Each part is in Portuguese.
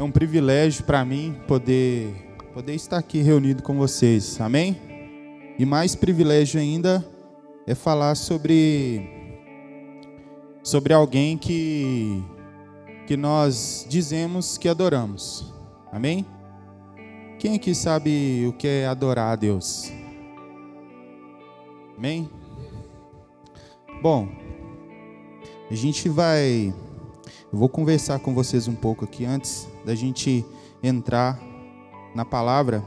É um privilégio para mim poder poder estar aqui reunido com vocês. Amém? E mais privilégio ainda é falar sobre sobre alguém que que nós dizemos que adoramos. Amém? Quem aqui sabe o que é adorar a Deus? Amém? Bom, a gente vai eu vou conversar com vocês um pouco aqui antes da gente entrar na palavra.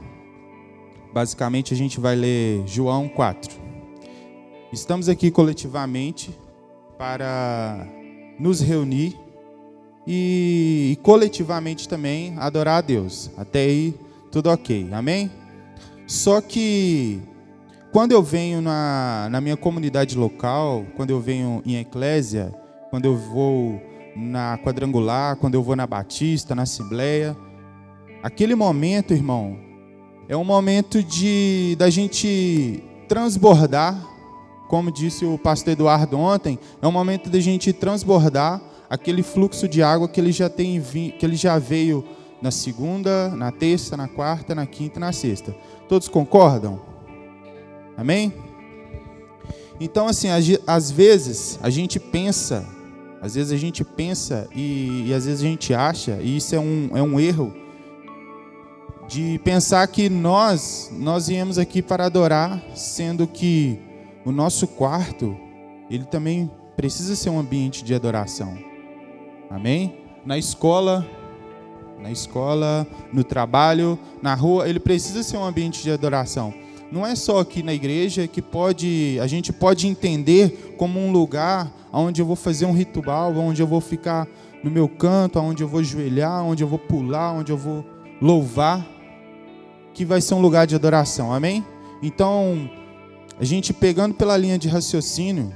Basicamente, a gente vai ler João 4. Estamos aqui coletivamente para nos reunir e, e coletivamente também adorar a Deus. Até aí, tudo ok. Amém? Só que quando eu venho na, na minha comunidade local, quando eu venho em eclésia, quando eu vou na quadrangular, quando eu vou na Batista, na Assembleia. Aquele momento, irmão, é um momento de da gente transbordar, como disse o pastor Eduardo ontem, é um momento da gente transbordar aquele fluxo de água que ele já tem que ele já veio na segunda, na terça, na quarta, na quinta e na sexta. Todos concordam? Amém? Então, assim, às vezes a gente pensa às vezes a gente pensa e, e às vezes a gente acha, e isso é um, é um erro, de pensar que nós, nós viemos aqui para adorar, sendo que o nosso quarto, ele também precisa ser um ambiente de adoração. Amém? Na escola, na escola, no trabalho, na rua, ele precisa ser um ambiente de adoração. Não é só aqui na igreja que pode, a gente pode entender como um lugar onde eu vou fazer um ritual, onde eu vou ficar no meu canto, onde eu vou joelhar, onde eu vou pular, onde eu vou louvar, que vai ser um lugar de adoração. Amém? Então, a gente pegando pela linha de raciocínio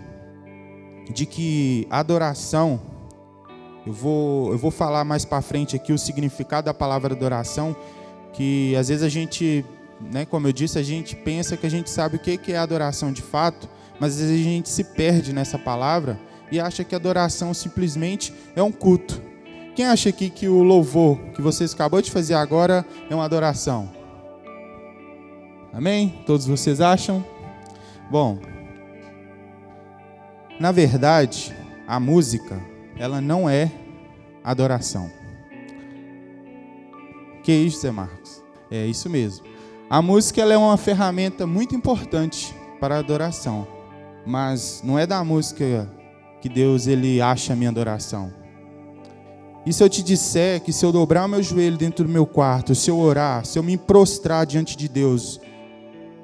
de que adoração, eu vou, eu vou falar mais para frente aqui o significado da palavra adoração, que às vezes a gente, né, como eu disse, a gente pensa que a gente sabe o que é adoração de fato, mas às vezes a gente se perde nessa palavra e acha que adoração simplesmente é um culto. Quem acha aqui que o louvor que vocês acabou de fazer agora é uma adoração? Amém? Todos vocês acham? Bom, na verdade, a música, ela não é adoração. Que isso, Zé Marcos? É isso mesmo. A música ela é uma ferramenta muito importante para a adoração, mas não é da música que Deus ele acha a minha adoração. E se eu te disser que se eu dobrar o meu joelho dentro do meu quarto, se eu orar, se eu me prostrar diante de Deus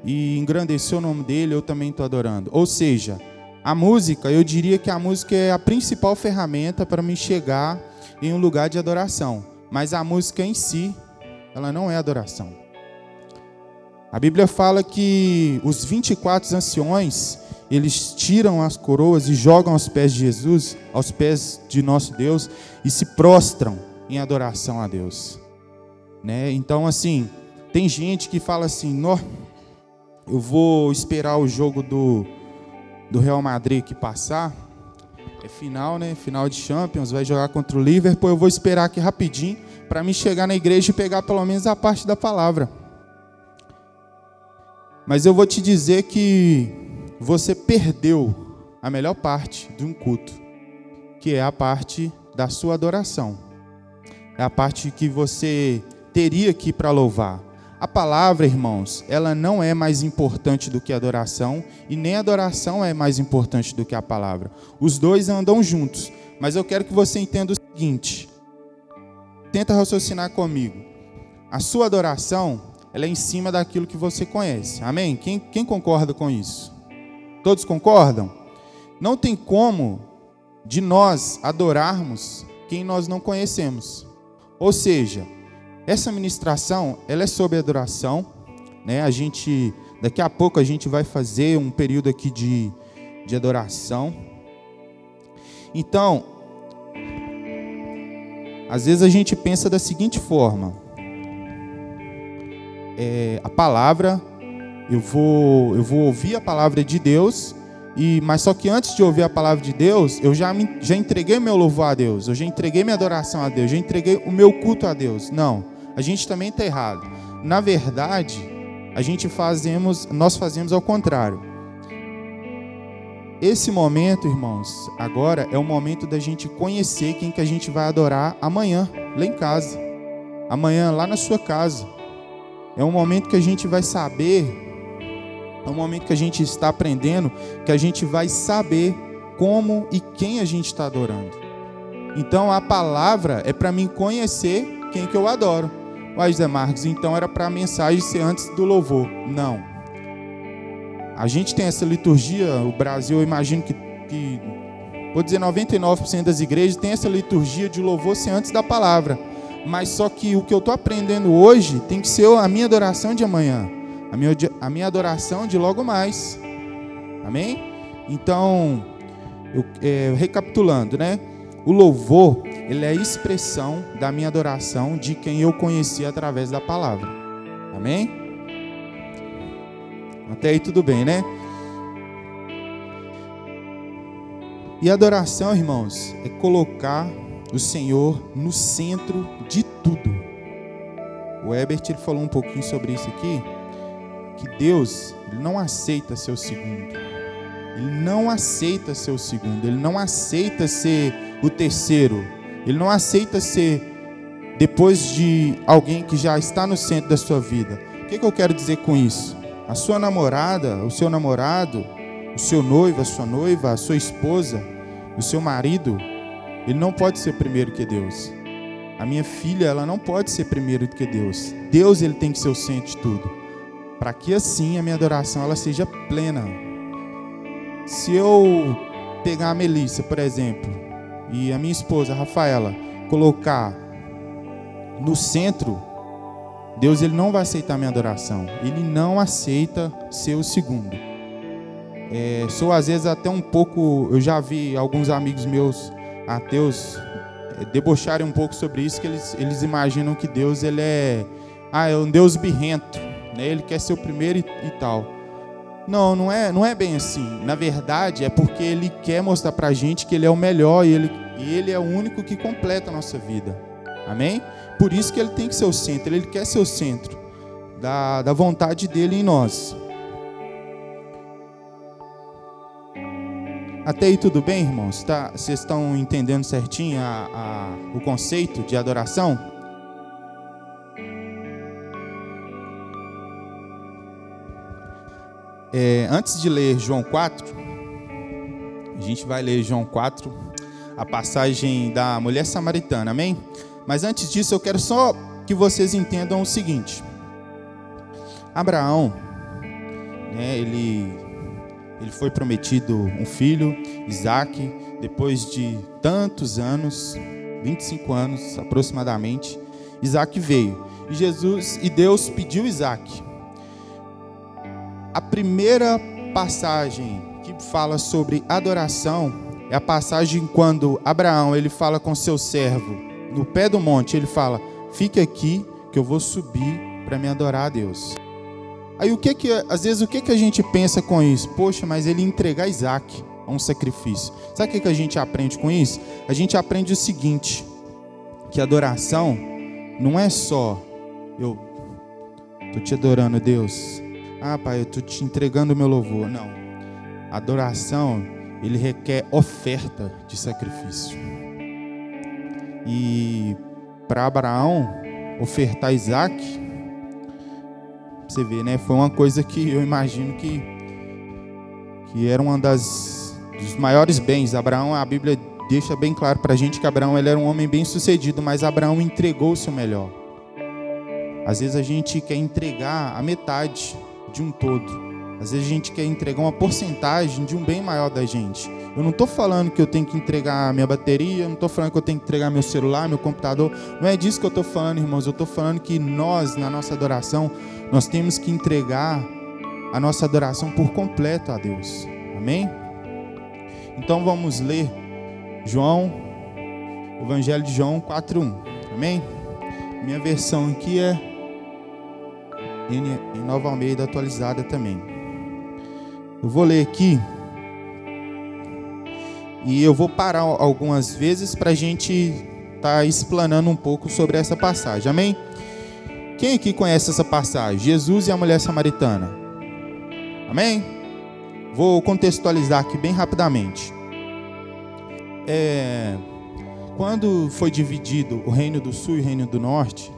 e engrandecer o nome dele, eu também estou adorando. Ou seja, a música, eu diria que a música é a principal ferramenta para me chegar em um lugar de adoração. Mas a música em si, ela não é adoração. A Bíblia fala que os 24 anciões, eles tiram as coroas e jogam aos pés de Jesus, aos pés de nosso Deus, e se prostram em adoração a Deus. Né? Então, assim, tem gente que fala assim: Nó, eu vou esperar o jogo do, do Real Madrid que passar. É final, né? Final de Champions, vai jogar contra o Liverpool. Eu vou esperar aqui rapidinho para me chegar na igreja e pegar pelo menos a parte da palavra. Mas eu vou te dizer que você perdeu a melhor parte de um culto, que é a parte da sua adoração. É a parte que você teria que ir para louvar. A palavra, irmãos, ela não é mais importante do que a adoração e nem a adoração é mais importante do que a palavra. Os dois andam juntos, mas eu quero que você entenda o seguinte: tenta raciocinar comigo. A sua adoração, ela é em cima daquilo que você conhece. Amém? Quem, quem concorda com isso? Todos concordam? Não tem como de nós adorarmos quem nós não conhecemos. Ou seja, essa ministração, ela é sobre adoração, né? A gente daqui a pouco a gente vai fazer um período aqui de, de adoração. Então, às vezes a gente pensa da seguinte forma: é, a palavra eu vou, eu vou ouvir a palavra de Deus E, mas só que antes de ouvir a palavra de Deus, eu já, me, já entreguei meu louvor a Deus, eu já entreguei minha adoração a Deus, já entreguei o meu culto a Deus. Não, a gente também está errado. Na verdade, a gente fazemos, nós fazemos ao contrário. Esse momento, irmãos, agora é o momento da gente conhecer quem que a gente vai adorar amanhã, lá em casa. Amanhã, lá na sua casa. É um momento que a gente vai saber é um momento que a gente está aprendendo, que a gente vai saber como e quem a gente está adorando. Então a palavra é para mim conhecer quem que eu adoro. Mas Zé Marcos, então era para a mensagem ser antes do louvor. Não. A gente tem essa liturgia, o Brasil, eu imagino que, que vou dizer 99% das igrejas tem essa liturgia de louvor ser antes da palavra. Mas só que o que eu estou aprendendo hoje tem que ser a minha adoração de amanhã a minha, a minha adoração de logo mais. Amém? Então, eu, é, recapitulando, né? O louvor, ele é a expressão da minha adoração de quem eu conheci através da palavra. Amém? Até aí tudo bem, né? E adoração, irmãos, é colocar o Senhor no centro de tudo. O Ebert ele falou um pouquinho sobre isso aqui que Deus ele não aceita ser o segundo. Ele não aceita ser o segundo. Ele não aceita ser o terceiro. Ele não aceita ser depois de alguém que já está no centro da sua vida. O que, que eu quero dizer com isso? A sua namorada, o seu namorado, o seu noivo, a sua noiva, a sua esposa, o seu marido, ele não pode ser primeiro que Deus. A minha filha, ela não pode ser primeiro que Deus. Deus, ele tem que ser o centro de tudo para que assim a minha adoração ela seja plena. Se eu pegar a Melissa, por exemplo, e a minha esposa, a Rafaela, colocar no centro, Deus ele não vai aceitar a minha adoração. Ele não aceita ser o segundo. É, sou às vezes até um pouco, eu já vi alguns amigos meus ateus é, debocharem um pouco sobre isso, que eles, eles imaginam que Deus ele é, ah, é um Deus birrento né? Ele quer ser o primeiro e, e tal. Não, não é, não é bem assim. Na verdade, é porque ele quer mostrar para gente que ele é o melhor e ele, e ele é o único que completa a nossa vida. Amém? Por isso que ele tem que ser o centro. Ele quer ser o centro da, da vontade dele em nós. Até aí tudo bem, irmãos? Tá, vocês estão entendendo certinho a, a, o conceito de adoração? É, antes de ler João 4, a gente vai ler João 4, a passagem da mulher samaritana, amém? Mas antes disso, eu quero só que vocês entendam o seguinte: Abraão, né, ele, ele foi prometido um filho, Isaac, depois de tantos anos, 25 anos aproximadamente, Isaac veio. E Jesus e Deus pediu Isaac. A primeira passagem que fala sobre adoração é a passagem quando Abraão ele fala com seu servo no pé do monte, ele fala: "Fique aqui que eu vou subir para me adorar a Deus". Aí o que que às vezes o que que a gente pensa com isso? Poxa, mas ele entregar Isaac a um sacrifício. Sabe o que que a gente aprende com isso? A gente aprende o seguinte, que adoração não é só eu tô te adorando, Deus. Ah, pai, eu estou te entregando o meu louvor. Não. Adoração, ele requer oferta de sacrifício. E para Abraão ofertar Isaac, você vê, né? Foi uma coisa que eu imagino que, que era uma das dos maiores bens. Abraão, a Bíblia deixa bem claro para a gente que Abraão ele era um homem bem sucedido, mas Abraão entregou o seu melhor. Às vezes a gente quer entregar a metade de um todo. Às vezes a gente quer entregar uma porcentagem de um bem maior da gente. Eu não estou falando que eu tenho que entregar minha bateria, não estou falando que eu tenho que entregar meu celular, meu computador. Não é disso que eu estou falando, irmãos. Eu estou falando que nós, na nossa adoração, nós temos que entregar a nossa adoração por completo a Deus. Amém? Então vamos ler João, Evangelho de João 4:1. Amém? Minha versão aqui é em Nova Almeida atualizada também. Eu vou ler aqui E eu vou parar algumas vezes para a gente estar tá explanando um pouco sobre essa passagem. Amém? Quem aqui conhece essa passagem? Jesus e a mulher samaritana. Amém? Vou contextualizar aqui bem rapidamente. É, quando foi dividido o reino do sul e o reino do norte,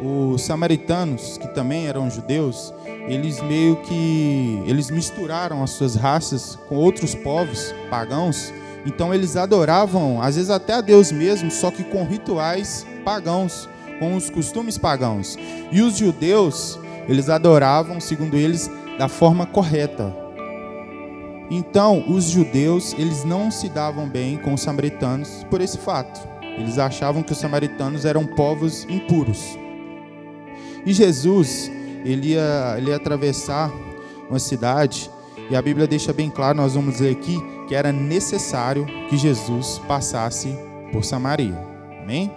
os samaritanos, que também eram judeus, eles meio que eles misturaram as suas raças com outros povos pagãos. Então eles adoravam, às vezes até a Deus mesmo, só que com rituais pagãos, com os costumes pagãos. E os judeus, eles adoravam, segundo eles, da forma correta. Então, os judeus, eles não se davam bem com os samaritanos por esse fato. Eles achavam que os samaritanos eram povos impuros. E Jesus, ele ia, ele ia atravessar uma cidade, e a Bíblia deixa bem claro, nós vamos ler aqui, que era necessário que Jesus passasse por Samaria. Amém?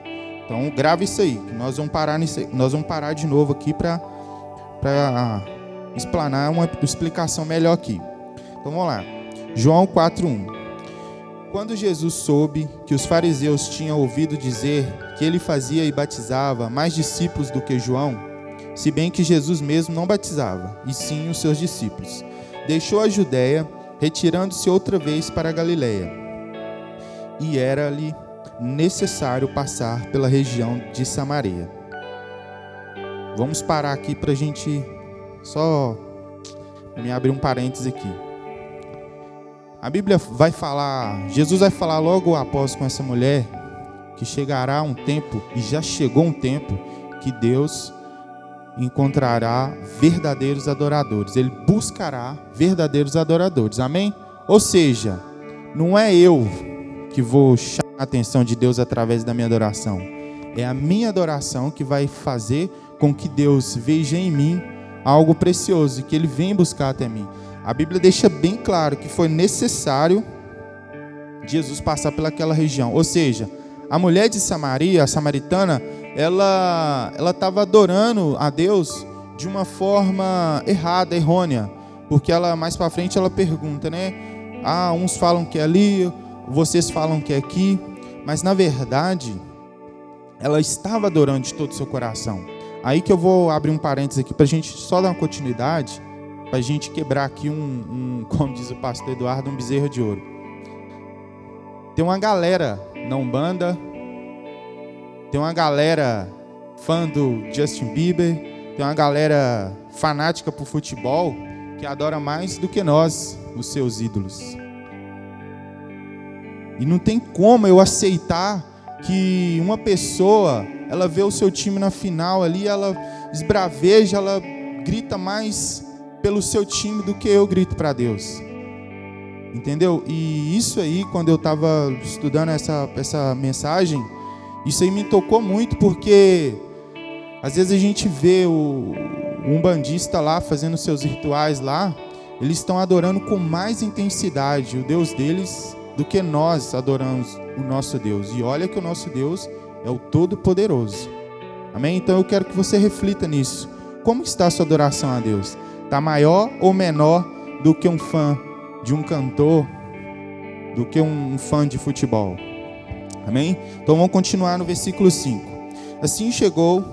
Então grave isso aí, nós vamos parar nós vamos parar de novo aqui para explanar uma explicação melhor aqui. Então vamos lá. João 4:1. Quando Jesus soube que os fariseus tinham ouvido dizer que ele fazia e batizava mais discípulos do que João, se bem que Jesus mesmo não batizava, e sim os seus discípulos. Deixou a Judéia, retirando-se outra vez para a Galiléia. E era-lhe necessário passar pela região de Samaria. Vamos parar aqui para a gente só me abrir um parênteses aqui. A Bíblia vai falar, Jesus vai falar logo após com essa mulher que chegará um tempo e já chegou um tempo que Deus encontrará verdadeiros adoradores. Ele buscará verdadeiros adoradores. Amém? Ou seja, não é eu que vou chamar a atenção de Deus através da minha adoração. É a minha adoração que vai fazer com que Deus veja em mim algo precioso e que ele venha buscar até mim. A Bíblia deixa bem claro que foi necessário Jesus passar pelaquela região. Ou seja, a mulher de Samaria, a samaritana, ela ela estava adorando a Deus de uma forma errada, errônea, porque ela mais para frente ela pergunta, né? Ah, uns falam que é ali, vocês falam que é aqui, mas na verdade ela estava adorando de todo o seu coração. Aí que eu vou abrir um parênteses aqui para a gente só dar uma continuidade, para a gente quebrar aqui um, um, como diz o pastor Eduardo, um bezerro de ouro. Tem uma galera na Umbanda, tem uma galera fã do Justin Bieber, tem uma galera fanática por futebol que adora mais do que nós, os seus ídolos. E não tem como eu aceitar que uma pessoa, ela vê o seu time na final ali, ela esbraveja, ela grita mais pelo seu time do que eu grito para Deus. Entendeu? E isso aí, quando eu estava estudando essa, essa mensagem, isso aí me tocou muito porque às vezes a gente vê o, um bandista lá fazendo seus rituais lá, eles estão adorando com mais intensidade o Deus deles do que nós adoramos o nosso Deus. E olha que o nosso Deus é o Todo-Poderoso. Amém? Então eu quero que você reflita nisso. Como está a sua adoração a Deus? Está maior ou menor do que um fã de um cantor, do que um fã de futebol? Amém? Então vamos continuar no versículo 5. Assim chegou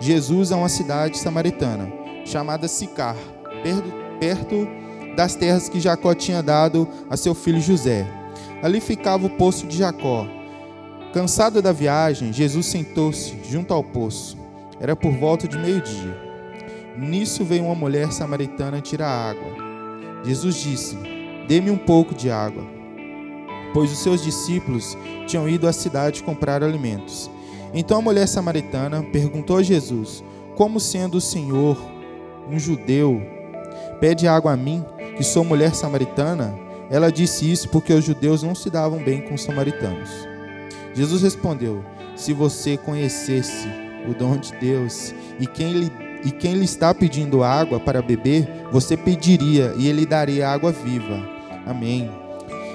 Jesus a uma cidade samaritana, chamada Sicar, perto, das terras que Jacó tinha dado a seu filho José. Ali ficava o poço de Jacó. Cansado da viagem, Jesus sentou-se junto ao poço. Era por volta de meio-dia. Nisso veio uma mulher samaritana tirar água. Jesus disse: Dê-me um pouco de água pois os seus discípulos tinham ido à cidade comprar alimentos. Então a mulher samaritana perguntou a Jesus: Como sendo o Senhor um judeu, pede água a mim, que sou mulher samaritana? Ela disse isso porque os judeus não se davam bem com os samaritanos. Jesus respondeu: Se você conhecesse o dom de Deus e quem lhe, e quem lhe está pedindo água para beber, você pediria e ele daria água viva. Amém.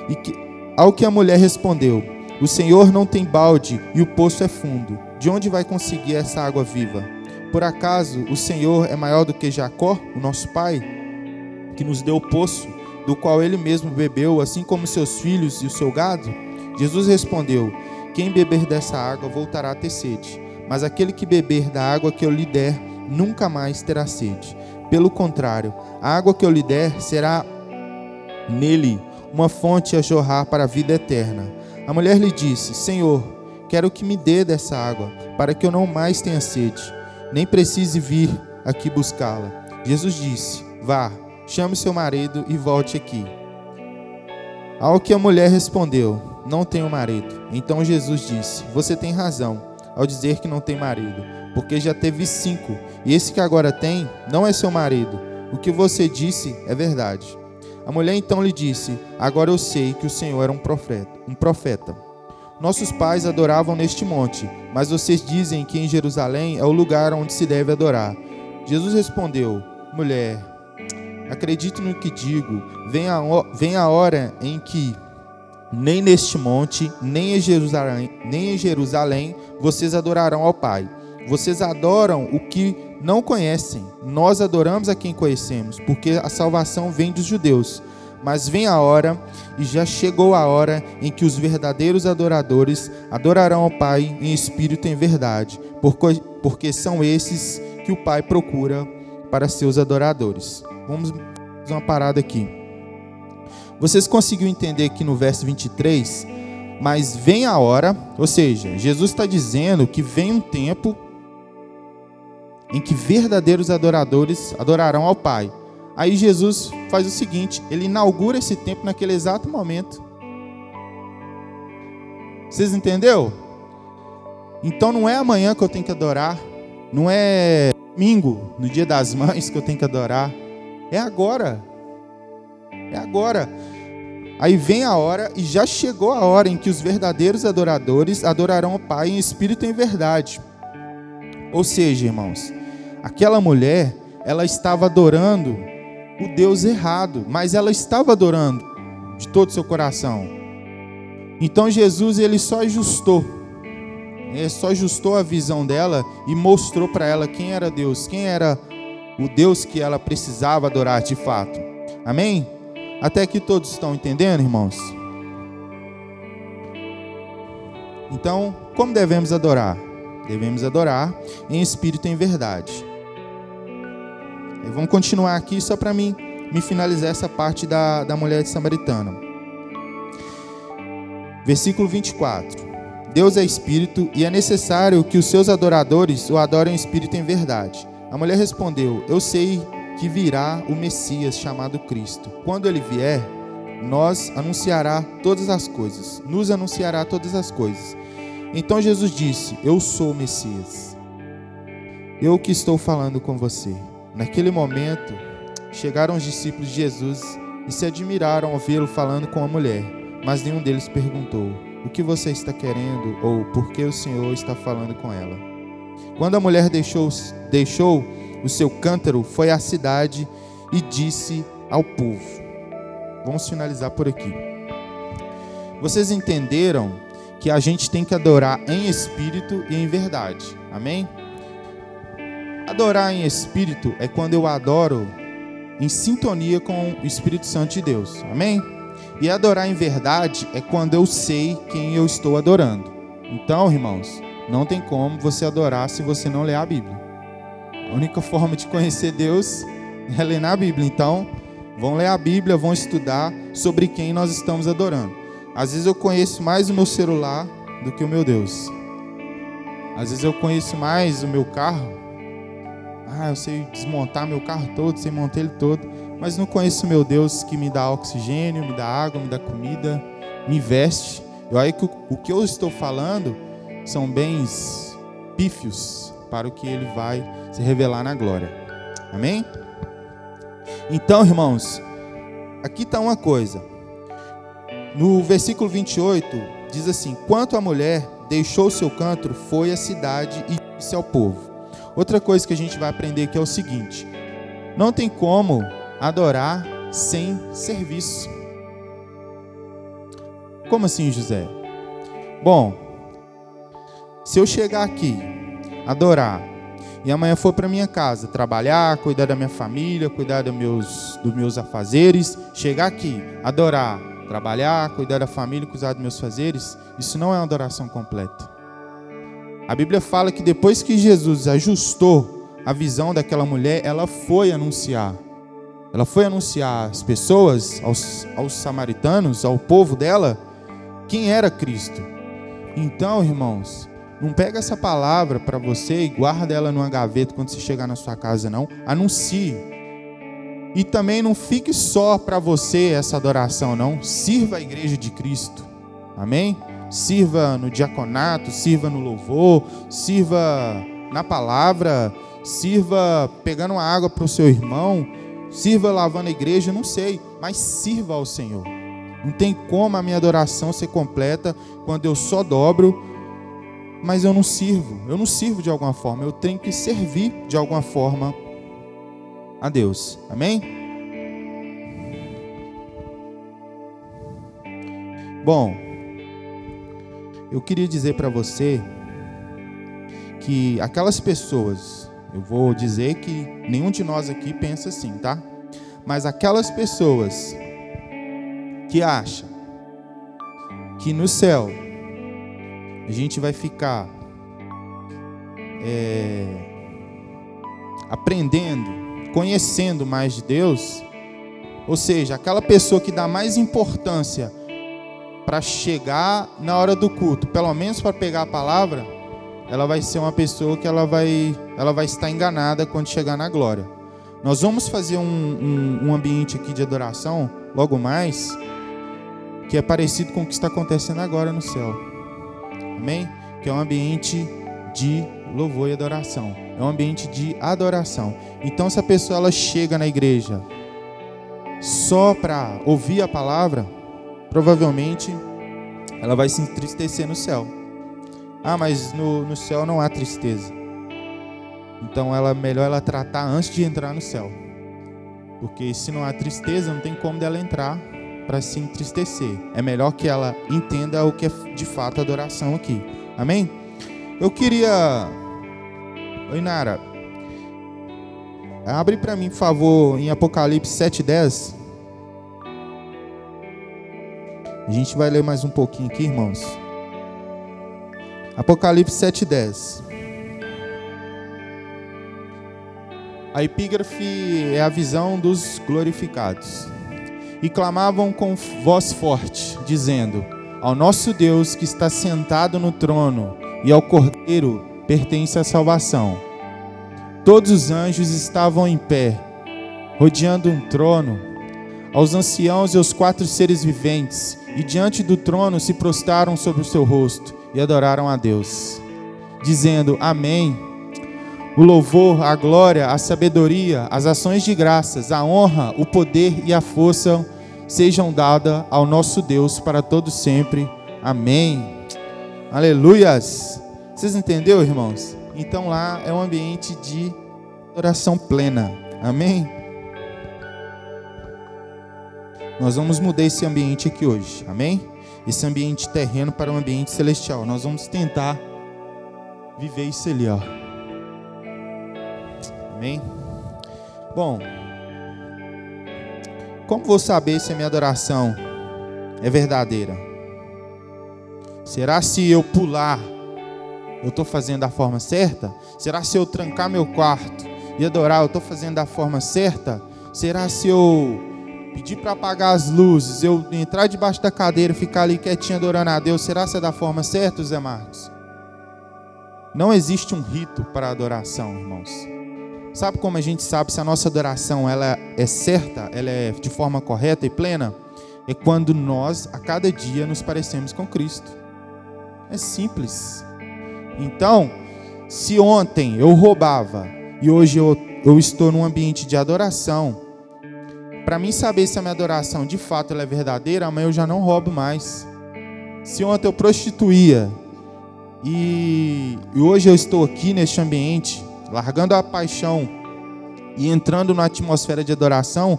E que, ao que a mulher respondeu: O Senhor não tem balde e o poço é fundo. De onde vai conseguir essa água viva? Por acaso o Senhor é maior do que Jacó, o nosso pai, que nos deu o poço do qual ele mesmo bebeu, assim como seus filhos e o seu gado? Jesus respondeu: Quem beber dessa água voltará a ter sede, mas aquele que beber da água que eu lhe der nunca mais terá sede. Pelo contrário, a água que eu lhe der será nele uma fonte a jorrar para a vida eterna. A mulher lhe disse: Senhor, quero que me dê dessa água, para que eu não mais tenha sede, nem precise vir aqui buscá-la. Jesus disse: Vá, chame seu marido e volte aqui. Ao que a mulher respondeu: Não tenho marido. Então Jesus disse: Você tem razão ao dizer que não tem marido, porque já teve cinco, e esse que agora tem não é seu marido. O que você disse é verdade. A mulher então lhe disse: Agora eu sei que o Senhor era um profeta. Um profeta. Nossos pais adoravam neste monte, mas vocês dizem que em Jerusalém é o lugar onde se deve adorar. Jesus respondeu: Mulher, acredite no que digo. Vem a, vem a hora em que nem neste monte, nem em Jerusalém, nem em Jerusalém vocês adorarão ao Pai. Vocês adoram o que não conhecem. Nós adoramos a quem conhecemos, porque a salvação vem dos judeus. Mas vem a hora, e já chegou a hora, em que os verdadeiros adoradores adorarão ao Pai em espírito e em verdade, porque são esses que o Pai procura para seus adoradores. Vamos fazer uma parada aqui. Vocês conseguiram entender aqui no verso 23? Mas vem a hora, ou seja, Jesus está dizendo que vem um tempo em que verdadeiros adoradores adorarão ao Pai. Aí Jesus faz o seguinte: ele inaugura esse tempo naquele exato momento. Vocês entenderam? Então não é amanhã que eu tenho que adorar, não é domingo, no dia das mães, que eu tenho que adorar. É agora. É agora. Aí vem a hora, e já chegou a hora em que os verdadeiros adoradores adorarão o Pai em espírito e em verdade. Ou seja, irmãos, aquela mulher, ela estava adorando o Deus errado, mas ela estava adorando de todo o seu coração. Então Jesus, ele só ajustou, ele só ajustou a visão dela e mostrou para ela quem era Deus, quem era o Deus que ela precisava adorar de fato. Amém? Até aqui todos estão entendendo, irmãos? Então, como devemos adorar? Devemos adorar em espírito e em verdade. E vamos continuar aqui só para mim me finalizar essa parte da, da mulher de samaritana. Versículo 24. Deus é espírito e é necessário que os seus adoradores o adorem em espírito em verdade. A mulher respondeu: Eu sei que virá o Messias chamado Cristo. Quando ele vier, nós anunciará todas as coisas, nos anunciará todas as coisas. Então Jesus disse: Eu sou o Messias. Eu que estou falando com você. Naquele momento, chegaram os discípulos de Jesus e se admiraram ao vê-lo falando com a mulher, mas nenhum deles perguntou: O que você está querendo ou por que o Senhor está falando com ela? Quando a mulher deixou, deixou o seu cântaro, foi à cidade e disse ao povo. Vamos finalizar por aqui. Vocês entenderam que a gente tem que adorar em espírito e em verdade. Amém? Adorar em espírito é quando eu adoro em sintonia com o Espírito Santo de Deus. Amém? E adorar em verdade é quando eu sei quem eu estou adorando. Então, irmãos, não tem como você adorar se você não ler a Bíblia. A única forma de conhecer Deus é ler na Bíblia. Então, vão ler a Bíblia, vão estudar sobre quem nós estamos adorando. Às vezes eu conheço mais o meu celular do que o meu Deus. Às vezes eu conheço mais o meu carro. Ah, eu sei desmontar meu carro todo, sei montar ele todo, mas não conheço meu Deus que me dá oxigênio, me dá água, me dá comida, me veste. E aí o que eu estou falando são bens pífios para o que ele vai se revelar na glória. Amém? Então, irmãos, aqui está uma coisa. No versículo 28, diz assim: Quanto a mulher deixou seu canto, foi à cidade e disse ao povo. Outra coisa que a gente vai aprender aqui é o seguinte: não tem como adorar sem serviço. Como assim, José? Bom, se eu chegar aqui, adorar, e amanhã for para minha casa trabalhar, cuidar da minha família, cuidar dos meus, dos meus afazeres, chegar aqui, adorar, trabalhar, cuidar da família, cuidar dos meus fazeres, isso não é uma adoração completa. A Bíblia fala que depois que Jesus ajustou a visão daquela mulher, ela foi anunciar. Ela foi anunciar às pessoas, aos, aos samaritanos, ao povo dela, quem era Cristo. Então, irmãos, não pega essa palavra para você e guarda ela numa gaveta quando você chegar na sua casa, não. Anuncie. E também não fique só para você essa adoração, não. Sirva a igreja de Cristo. Amém? Sirva no diaconato, sirva no louvor, sirva na palavra, sirva pegando uma água para o seu irmão, sirva lavando a igreja, não sei, mas sirva ao Senhor. Não tem como a minha adoração ser completa quando eu só dobro mas eu não sirvo. Eu não sirvo de alguma forma. Eu tenho que servir de alguma forma a Deus. Amém? Bom, eu queria dizer para você que aquelas pessoas, eu vou dizer que nenhum de nós aqui pensa assim, tá? Mas aquelas pessoas que acham que no céu a gente vai ficar é, aprendendo, conhecendo mais de Deus, ou seja, aquela pessoa que dá mais importância para chegar na hora do culto, pelo menos para pegar a palavra, ela vai ser uma pessoa que ela vai, ela vai estar enganada quando chegar na glória. Nós vamos fazer um, um, um ambiente aqui de adoração, logo mais, que é parecido com o que está acontecendo agora no céu. Amém? Que é um ambiente de louvor e adoração. É um ambiente de adoração. Então, se a pessoa ela chega na igreja só para ouvir a palavra, provavelmente ela vai se entristecer no céu. Ah, mas no, no céu não há tristeza. Então, ela melhor ela tratar antes de entrar no céu. Porque se não há tristeza, não tem como dela entrar para se entristecer. É melhor que ela entenda o que é de fato adoração aqui. Amém? Eu queria. Oi, Nara. Abre para mim, por favor, em Apocalipse 7,10. A gente vai ler mais um pouquinho aqui, irmãos. Apocalipse 7,10. A epígrafe é a visão dos glorificados e clamavam com voz forte, dizendo: Ao nosso Deus que está sentado no trono e ao Cordeiro pertence a salvação. Todos os anjos estavam em pé, rodeando um trono, aos anciãos e aos quatro seres viventes, e diante do trono se prostraram sobre o seu rosto e adoraram a Deus, dizendo: Amém o louvor, a glória, a sabedoria, as ações de graças, a honra, o poder e a força sejam dadas ao nosso Deus para todo sempre. Amém. Aleluias. Vocês entenderam, irmãos? Então lá é um ambiente de oração plena. Amém. Nós vamos mudar esse ambiente aqui hoje. Amém? Esse ambiente terreno para um ambiente celestial. Nós vamos tentar viver isso ali, ó. Amém? Bom, como vou saber se a minha adoração é verdadeira? Será se eu pular, eu estou fazendo da forma certa? Será se eu trancar meu quarto e adorar, eu estou fazendo da forma certa? Será se eu pedir para apagar as luzes, eu entrar debaixo da cadeira, ficar ali quietinho adorando a Deus, será se é da forma certa, Zé Marcos? Não existe um rito para adoração, irmãos. Sabe como a gente sabe se a nossa adoração ela é certa, ela é de forma correta e plena? É quando nós, a cada dia, nos parecemos com Cristo. É simples. Então, se ontem eu roubava e hoje eu, eu estou num ambiente de adoração, para mim saber se a minha adoração de fato é verdadeira, amanhã eu já não roubo mais. Se ontem eu prostituía e, e hoje eu estou aqui neste ambiente, largando a paixão e entrando na atmosfera de adoração,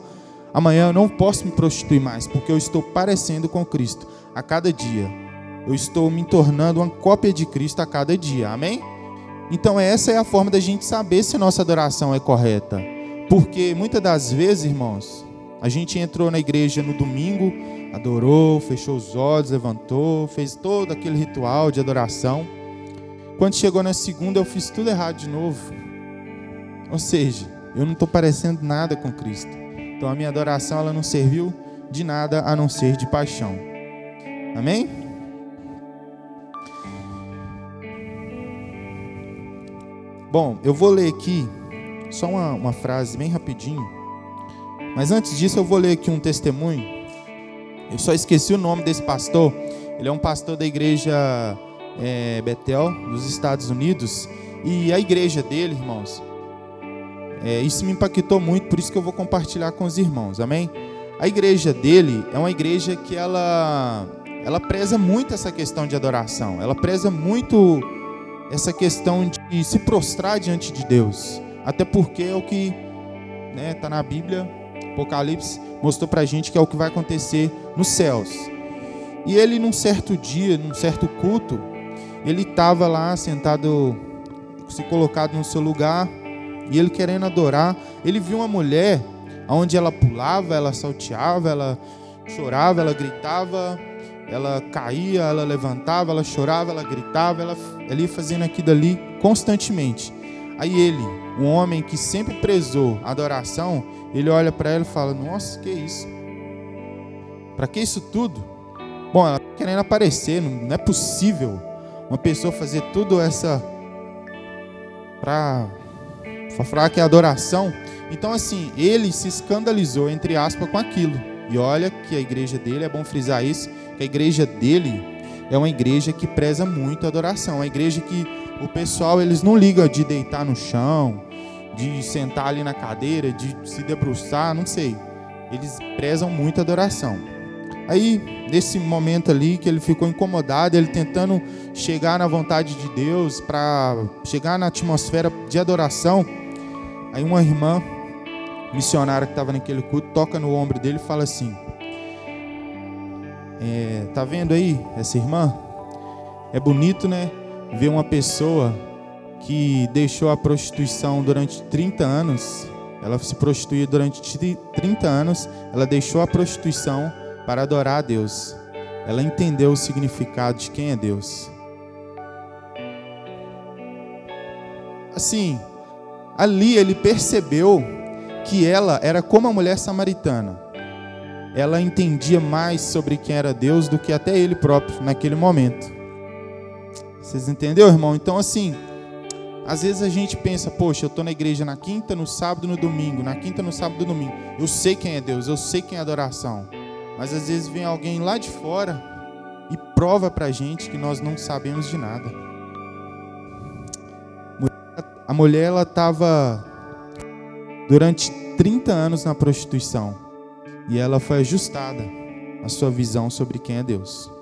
amanhã eu não posso me prostituir mais, porque eu estou parecendo com Cristo a cada dia. Eu estou me tornando uma cópia de Cristo a cada dia. Amém? Então essa é a forma da gente saber se nossa adoração é correta. Porque muitas das vezes, irmãos, a gente entrou na igreja no domingo, adorou, fechou os olhos, levantou, fez todo aquele ritual de adoração. Quando chegou na segunda, eu fiz tudo errado de novo. Ou seja, eu não estou parecendo nada com Cristo. Então a minha adoração ela não serviu de nada a não ser de paixão. Amém? Bom, eu vou ler aqui só uma, uma frase bem rapidinho. Mas antes disso, eu vou ler aqui um testemunho. Eu só esqueci o nome desse pastor. Ele é um pastor da igreja é, Betel, dos Estados Unidos. E a igreja dele, irmãos, é, isso me impactou muito, por isso que eu vou compartilhar com os irmãos, amém? A igreja dele é uma igreja que ela, ela preza muito essa questão de adoração, ela preza muito essa questão de se prostrar diante de Deus. Até porque é o que está né, tá na Bíblia, Apocalipse, mostrou para a gente que é o que vai acontecer nos céus. E ele, num certo dia, num certo culto, ele estava lá sentado, se colocado no seu lugar, e ele querendo adorar, ele viu uma mulher, onde ela pulava, ela salteava, ela chorava, ela gritava, ela caía, ela levantava, ela chorava, ela gritava, ela, ela ia fazendo aquilo ali constantemente. Aí ele, um homem que sempre prezou a adoração, ele olha para ela e fala: Nossa, que isso? Para que isso tudo? Bom, ela tá querendo aparecer, não é possível uma pessoa fazer tudo essa para falar que é adoração. Então, assim, ele se escandalizou, entre aspas, com aquilo. E olha que a igreja dele, é bom frisar isso, que a igreja dele é uma igreja que preza muito a adoração. Uma igreja que o pessoal, eles não ligam de deitar no chão, de sentar ali na cadeira, de se debruçar, não sei. Eles prezam muito a adoração. Aí, nesse momento ali que ele ficou incomodado, ele tentando chegar na vontade de Deus, para chegar na atmosfera de adoração, aí uma irmã missionária que estava naquele culto toca no ombro dele e fala assim: é, Tá vendo aí essa irmã? É bonito, né? Ver uma pessoa que deixou a prostituição durante 30 anos, ela se prostituía durante 30 anos, ela deixou a prostituição para adorar a Deus. Ela entendeu o significado de quem é Deus. Assim, ali ele percebeu que ela era como a mulher samaritana. Ela entendia mais sobre quem era Deus do que até ele próprio naquele momento. Vocês entenderam, irmão? Então, assim, às vezes a gente pensa, poxa, eu estou na igreja na quinta, no sábado, no domingo, na quinta, no sábado, no domingo. Eu sei quem é Deus, eu sei quem é adoração. Mas às vezes vem alguém lá de fora e prova para a gente que nós não sabemos de nada. A mulher ela estava durante 30 anos na prostituição e ela foi ajustada a sua visão sobre quem é Deus.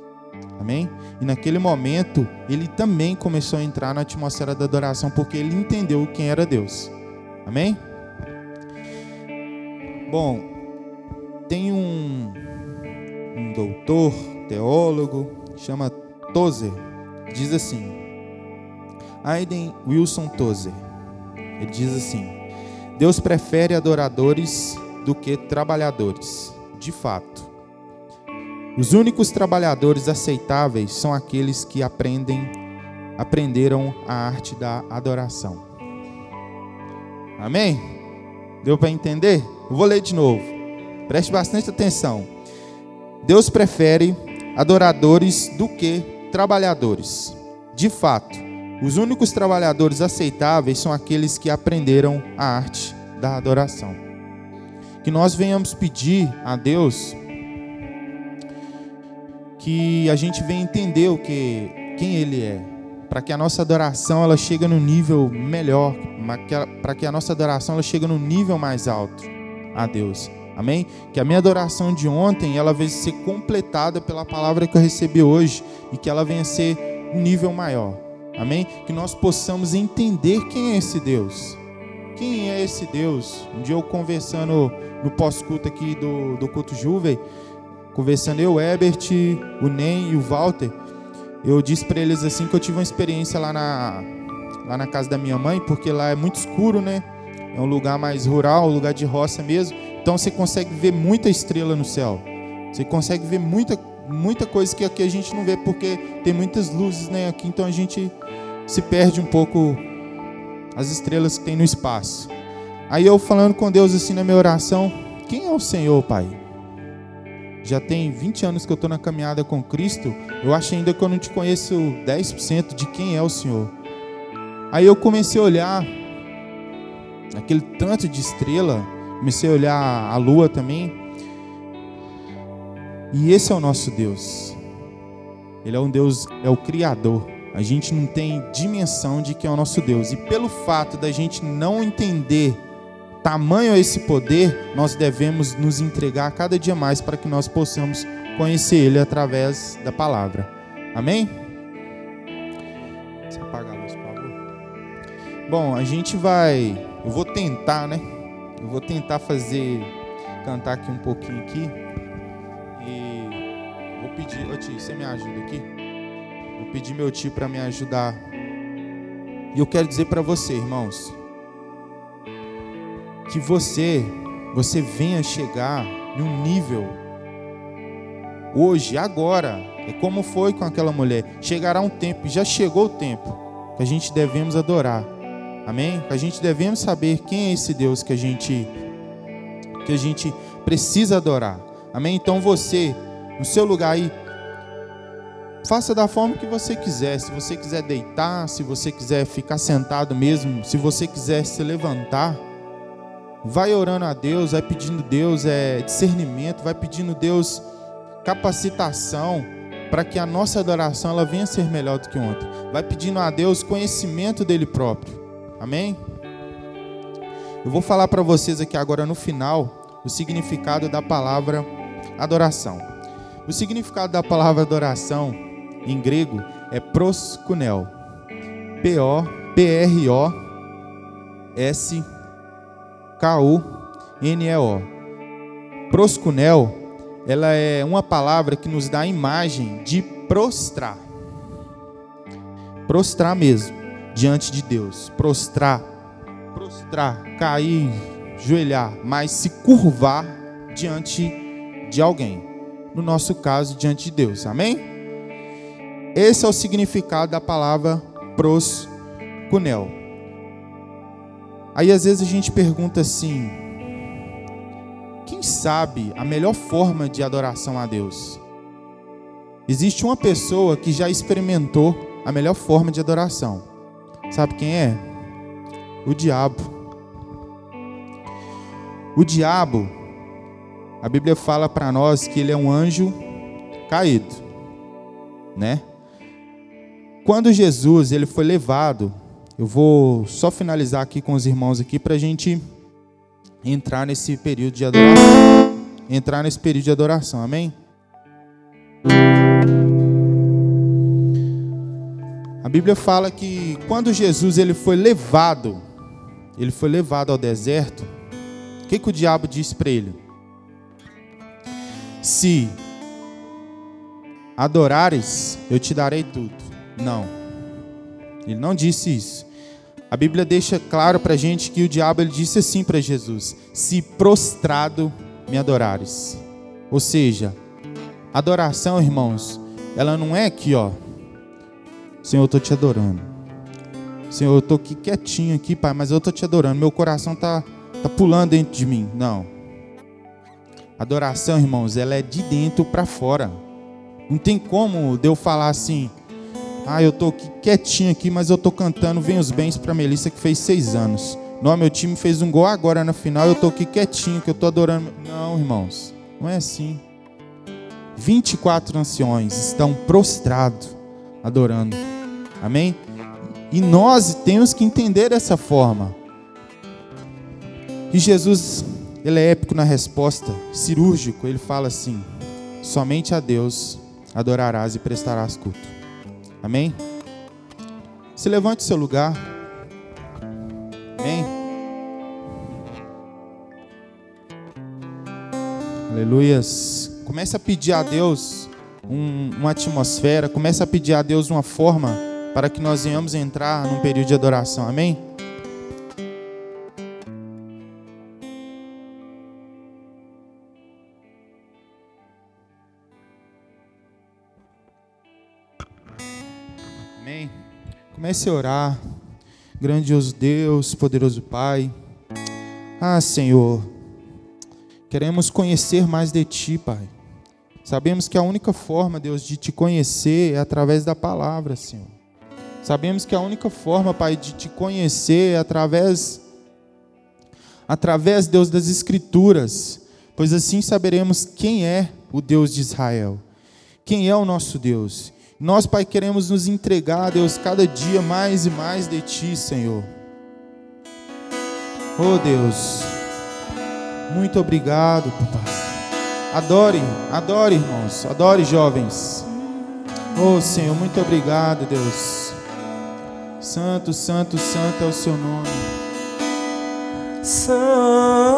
Amém? E naquele momento, ele também começou a entrar na atmosfera da adoração, porque ele entendeu quem era Deus. Amém? Bom, tem um, um doutor, teólogo, chama Tozer, diz assim, Aiden Wilson Tozer, ele diz assim: Deus prefere adoradores do que trabalhadores, de fato. Os únicos trabalhadores aceitáveis são aqueles que aprendem, aprenderam a arte da adoração. Amém? Deu para entender? Eu vou ler de novo. Preste bastante atenção. Deus prefere adoradores do que trabalhadores. De fato, os únicos trabalhadores aceitáveis são aqueles que aprenderam a arte da adoração. Que nós venhamos pedir a Deus que a gente venha entender o que quem ele é, para que a nossa adoração ela chegue no nível melhor, para que a nossa adoração ela chegue no nível mais alto a Deus. Amém? Que a minha adoração de ontem ela venha ser completada pela palavra que eu recebi hoje e que ela venha ser um nível maior. Amém? Que nós possamos entender quem é esse Deus. Quem é esse Deus? Um dia eu conversando no pós-culto aqui do, do culto Juve, conversando eu, o Ebert, o Nem e o Walter, eu disse para eles assim que eu tive uma experiência lá na, lá na casa da minha mãe, porque lá é muito escuro, né? É um lugar mais rural, um lugar de roça mesmo. Então você consegue ver muita estrela no céu. Você consegue ver muita, muita coisa que aqui a gente não vê, porque tem muitas luzes né, aqui, então a gente se perde um pouco as estrelas que tem no espaço. Aí eu falando com Deus assim na minha oração, quem é o Senhor, Pai? Já tem 20 anos que eu estou na caminhada com Cristo, eu acho ainda que eu não te conheço 10% de quem é o Senhor. Aí eu comecei a olhar aquele tanto de estrela, comecei a olhar a lua também. E esse é o nosso Deus. Ele é um Deus, é o Criador. A gente não tem dimensão de que é o nosso Deus. E pelo fato da gente não entender tamanho a esse poder, nós devemos nos entregar cada dia mais para que nós possamos conhecer Ele através da palavra. Amém? Você apaga a luz, por favor. Bom, a gente vai. Eu vou tentar, né? Eu vou tentar fazer. Cantar aqui um pouquinho aqui. E vou pedir. Ô tio, você me ajuda aqui? Vou pedir meu tio para me ajudar. E eu quero dizer para você, irmãos que você, você venha chegar em um nível hoje, agora, é como foi com aquela mulher. Chegará um tempo, já chegou o tempo que a gente devemos adorar. Amém? Que a gente devemos saber quem é esse Deus que a gente que a gente precisa adorar. Amém? Então você, no seu lugar aí, faça da forma que você quiser. Se você quiser deitar, se você quiser ficar sentado mesmo, se você quiser se levantar, vai orando a Deus, vai pedindo Deus é, discernimento, vai pedindo Deus capacitação para que a nossa adoração ela venha a ser melhor do que ontem. Vai pedindo a Deus conhecimento dele próprio. Amém? Eu vou falar para vocês aqui agora no final o significado da palavra adoração. O significado da palavra adoração em grego é proskunel. P O P R O S K-U-N-E-O. Proscunel, ela é uma palavra que nos dá a imagem de prostrar. Prostrar mesmo, diante de Deus. Prostrar, prostrar, cair, joelhar, mas se curvar diante de alguém. No nosso caso, diante de Deus. Amém? Esse é o significado da palavra proscunel. Aí às vezes a gente pergunta assim: quem sabe a melhor forma de adoração a Deus? Existe uma pessoa que já experimentou a melhor forma de adoração. Sabe quem é? O diabo. O diabo, a Bíblia fala para nós que ele é um anjo caído, né? Quando Jesus ele foi levado eu vou só finalizar aqui com os irmãos aqui para a gente entrar nesse período de adoração. Entrar nesse período de adoração, amém? A Bíblia fala que quando Jesus ele foi levado, ele foi levado ao deserto, o que, que o diabo disse para ele? Se adorares, eu te darei tudo. Não. Ele não disse isso. A Bíblia deixa claro para a gente que o diabo ele disse assim para Jesus: Se prostrado me adorares. Ou seja, adoração, irmãos, ela não é aqui, ó. Senhor, eu estou te adorando. Senhor, eu estou aqui quietinho aqui, Pai, mas eu estou te adorando. Meu coração está tá pulando dentro de mim. Não. Adoração, irmãos, ela é de dentro para fora. Não tem como eu falar assim, ah, eu tô aqui quietinho aqui, mas eu tô cantando Vem os Bens para Melissa que fez seis anos. Não, meu time fez um gol agora na final, eu tô aqui quietinho, que eu tô adorando. Não, irmãos, não é assim. 24 anciões estão prostrados, adorando. Amém? E nós temos que entender dessa forma. E Jesus, ele é épico na resposta, cirúrgico, ele fala assim: somente a Deus adorarás e prestarás culto. Amém? Se levante seu lugar. Amém? Aleluias. Comece a pedir a Deus um, uma atmosfera, comece a pedir a Deus uma forma para que nós venhamos entrar num período de adoração. Amém. Comece a orar. Grandioso Deus, poderoso Pai. Ah, Senhor, queremos conhecer mais de Ti, Pai. Sabemos que a única forma, Deus, de te conhecer é através da palavra, Senhor. Sabemos que a única forma, Pai, de te conhecer é através, através, Deus, das Escrituras, pois assim saberemos quem é o Deus de Israel, quem é o nosso Deus. Nós, Pai, queremos nos entregar, Deus, cada dia mais e mais de Ti, Senhor. Oh Deus, muito obrigado, papai. Adore, adore, irmãos, adore, jovens. Oh Senhor, muito obrigado, Deus. Santo, santo, santo é o seu nome. Santo,